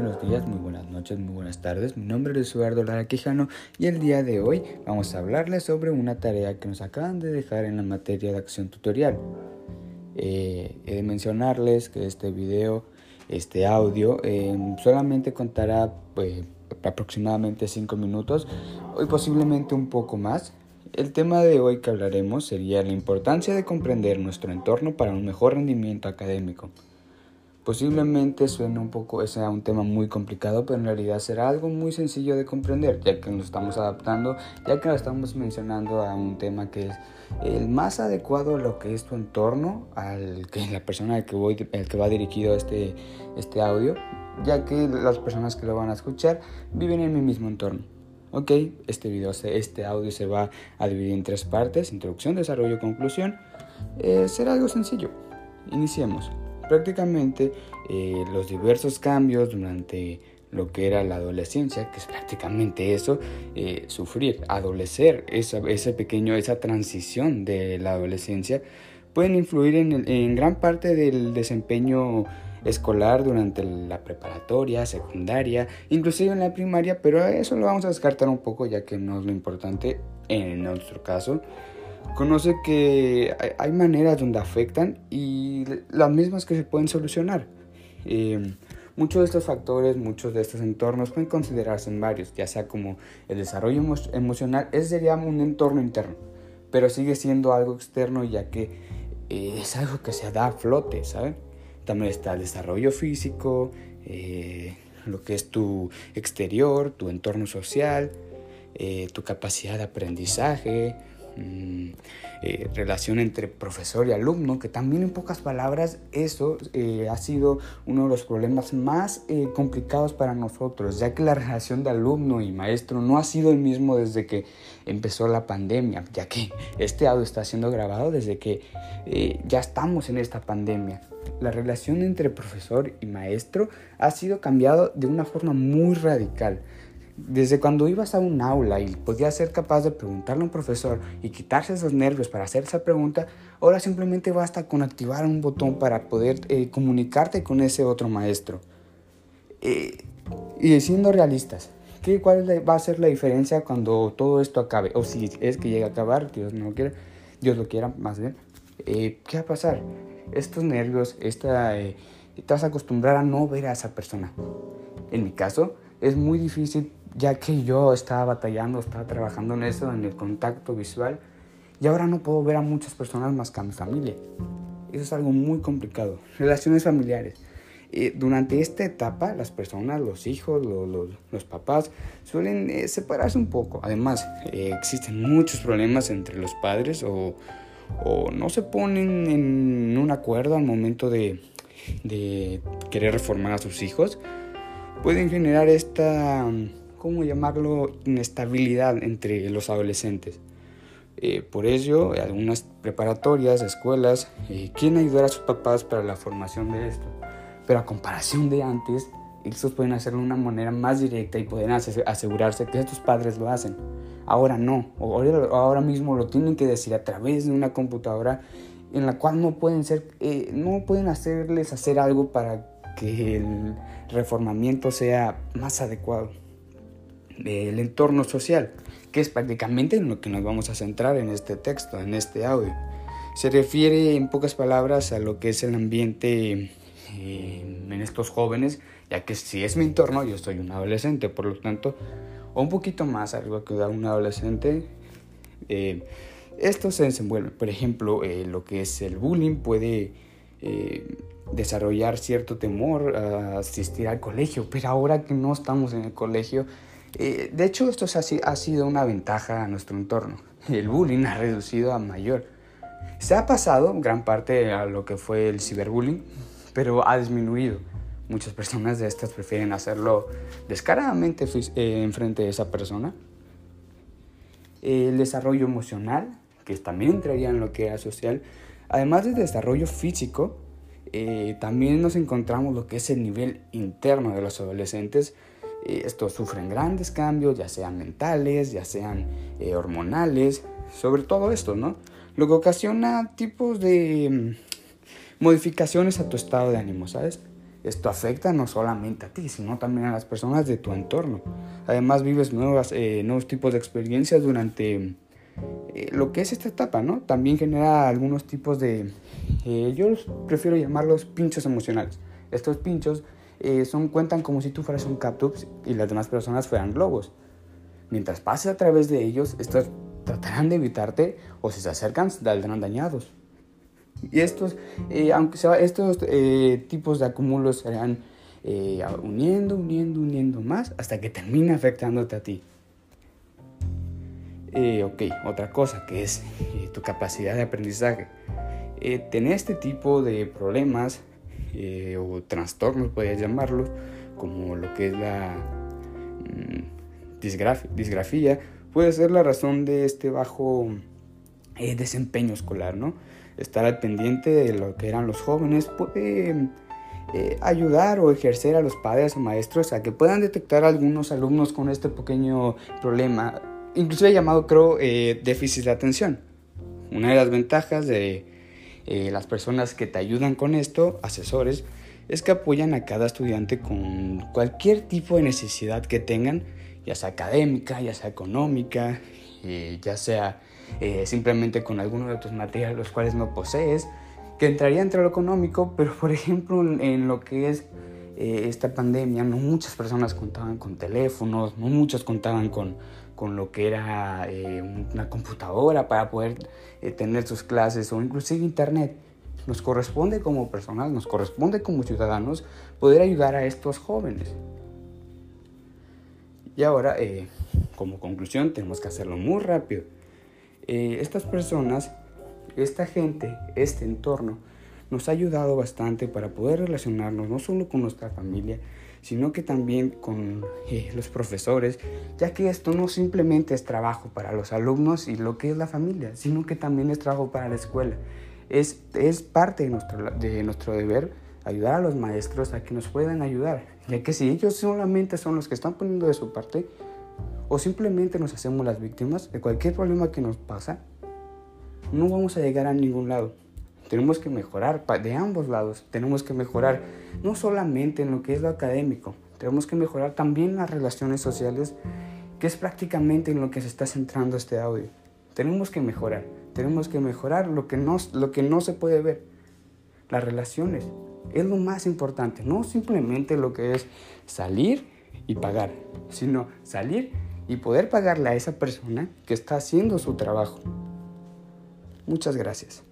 buenos días, muy buenas noches, muy buenas tardes. Mi nombre es Eduardo Lara Quijano y el día de hoy vamos a hablarles sobre una tarea que nos acaban de dejar en la materia de acción tutorial. Eh, he de mencionarles que este video, este audio, em, solamente contará pues, aproximadamente 5 minutos y posiblemente un poco más. El tema de hoy que hablaremos sería la importancia de comprender nuestro entorno para un mejor rendimiento académico. Posiblemente suene un poco, sea un tema muy complicado, pero en realidad será algo muy sencillo de comprender, ya que nos estamos adaptando, ya que lo estamos mencionando a un tema que es el más adecuado a lo que es tu entorno, al que la persona al que, voy, el que va dirigido este, este audio, ya que las personas que lo van a escuchar viven en mi mismo entorno. Ok, este video, este audio se va a dividir en tres partes, introducción, desarrollo, conclusión. Eh, será algo sencillo. Iniciemos prácticamente eh, los diversos cambios durante lo que era la adolescencia, que es prácticamente eso, eh, sufrir, adolecer, esa, ese pequeño, esa transición de la adolescencia, pueden influir en, en gran parte del desempeño escolar durante la preparatoria, secundaria, inclusive en la primaria, pero eso lo vamos a descartar un poco ya que no es lo importante en nuestro caso conoce que hay maneras donde afectan y las mismas que se pueden solucionar. Em, muchos de estos factores, muchos de estos entornos pueden considerarse en varios, ya sea como el desarrollo emocional, ese sería un entorno interno, pero sigue siendo algo externo ya que eh, es algo que se da a flote, ¿saben? También está el desarrollo físico, eh, lo que es tu exterior, tu entorno social, eh, tu capacidad de aprendizaje, Mm, eh, relación entre profesor y alumno, que también en pocas palabras eso eh, ha sido uno de los problemas más eh, complicados para nosotros, ya que la relación de alumno y maestro no ha sido el mismo desde que empezó la pandemia, ya que este audio está siendo grabado desde que ya estamos en esta pandemia. La relación entre profesor y maestro ha sido cambiado de una forma muy radical. Desde cuando ibas a un aula y podías ser capaz de preguntarle a un profesor y quitarse esos nervios para hacer esa pregunta, ahora simplemente basta con activar un botón para poder eh, comunicarte con ese otro maestro. Eh, y siendo realistas, ¿qué, ¿cuál va a ser la diferencia cuando todo esto acabe? O si es que llega a acabar, Dios no quiere, Dios lo quiera más bien. Eh, ¿Qué va a pasar? Estos nervios, esta, te vas a acostumbrar a no ver a esa persona. En mi caso, es muy difícil ya que yo estaba batallando, estaba trabajando en eso, en el contacto visual, y ahora no puedo ver a muchas personas más que a mi familia. Eso es algo muy complicado. Relaciones familiares. Eh, durante esta etapa, las personas, los hijos, los, papás, suelen eh, separarse un poco. Además, eh, existen muchos problemas entre los padres o, o, no se ponen en un acuerdo al momento de, de querer reformar a sus hijos. Pueden generar esta ¿cómo llamarlo?, inestabilidad entre los adolescentes. Eh, por ello, algunas preparatorias, escuelas, eh, quieren ayudar a sus papás para la formación de esto. Pero a comparación de antes, estos pueden hacerlo de una manera más directa y pueden asegurarse que estos padres lo hacen. Ahora no, ahora, mismo lo tienen que decir a través de una computadora en la cual no pueden, ser, eh, no pueden hacerles hacer algo para que el reformamiento sea más adecuado del entorno social, que es prácticamente en lo que nos vamos a centrar en este texto, en este audio. Se refiere en pocas palabras a lo que es el ambiente eh, en estos jóvenes, ya que si es mi entorno, yo soy un adolescente, por lo tanto, o un poquito más arriba que un adolescente, eh, esto se desenvuelve. Por ejemplo, eh, lo que es el bullying puede desarrollar cierto temor a asistir al colegio, pero ahora que no estamos en el colegio, eh, de hecho, esto ha sido una ventaja a nuestro entorno. El bullying ha reducido a mayor. Se ha pasado gran parte a lo que fue el ciberbullying, pero ha disminuido. Muchas personas de estas prefieren hacerlo descaradamente eh, en frente de esa persona. El desarrollo emocional, que también entraría en lo que era social, además del desarrollo físico, eh, también nos encontramos lo que es el nivel interno de los adolescentes, estos sufren grandes cambios, ya sean mentales, ya sean eh, hormonales, sobre todo esto, ¿no? Lo que ocasiona tipos de mm, modificaciones a tu estado de ánimo, ¿sabes? esto afecta no solamente a ti, sino también a las personas de tu entorno. Además vives nuevas, eh, nuevos tipos de experiencias durante eh, lo que es esta etapa, ¿no? También genera algunos tipos de, eh, yo prefiero llamarlos pinchos emocionales. Estos pinchos son, cuentan como si tú fueras un cactus y las demás personas fueran globos. Mientras pases a través de ellos, estos tratarán de evitarte o si se acercan, saldrán dañados. Y estos, eh, aunque sea, estos eh, tipos de acumulos se harán eh, uniendo, uniendo, uniendo más hasta que termine afectándote a ti. ok, otra cosa que es tu capacidad de aprendizaje. tener este tipo de problemas o trastornos, podrías llamarlos, como lo que es la mm, disgrafía, puede ser la razón de este bajo desempeño escolar, ¿no? estar al pendiente de lo que eran los jóvenes puede eh, ayudar o ejercer a los padres o maestros a que puedan detectar algunos alumnos con este pequeño problema, inclusive llamado creo eh, déficit de atención. Una de las ventajas de eh, las personas que te ayudan con esto, asesores, es que apoyan a cada estudiante con cualquier tipo de necesidad que tengan, ya sea académica, ya sea económica, ya sea eh, simplemente con alguno de tus materiales los cuales no posees, que entraría entre lo económico, pero por ejemplo en, lo que es eh, esta pandemia, no muchas personas contaban con teléfonos, no muchos contaban con, con lo que era eh, una computadora para poder tener sus clases o inclusive internet. Nos corresponde como personas, nos corresponde como ciudadanos poder ayudar a estos jóvenes. Y ahora, como conclusión, tenemos que hacerlo muy rápido eh, estas personas, esta gente, este entorno, nos ha ayudado bastante para poder relacionarnos no solo con nuestra familia, sino que también con eh, los profesores, ya que esto no simplemente es trabajo para los alumnos y lo que es la familia, sino que también es trabajo para la escuela. Es, es parte de nuestro, de nuestro deber ayudar a los maestros a que nos puedan ayudar, ya que si ellos solamente son los que están poniendo de su parte, o simplemente nos hacemos las víctimas de cualquier problema que nos pasa, no vamos a llegar a ningún lado. Tenemos que mejorar de ambos lados. Tenemos que mejorar no solamente en lo que es lo académico, tenemos que mejorar también las relaciones sociales, que es prácticamente en lo que se está centrando este audio. Tenemos que mejorar, tenemos que mejorar lo que no, lo que no se puede ver. Las relaciones es lo más importante, no simplemente lo que es salir y pagar, sino salir y poder pagarle a esa persona que está haciendo su trabajo. Muchas gracias.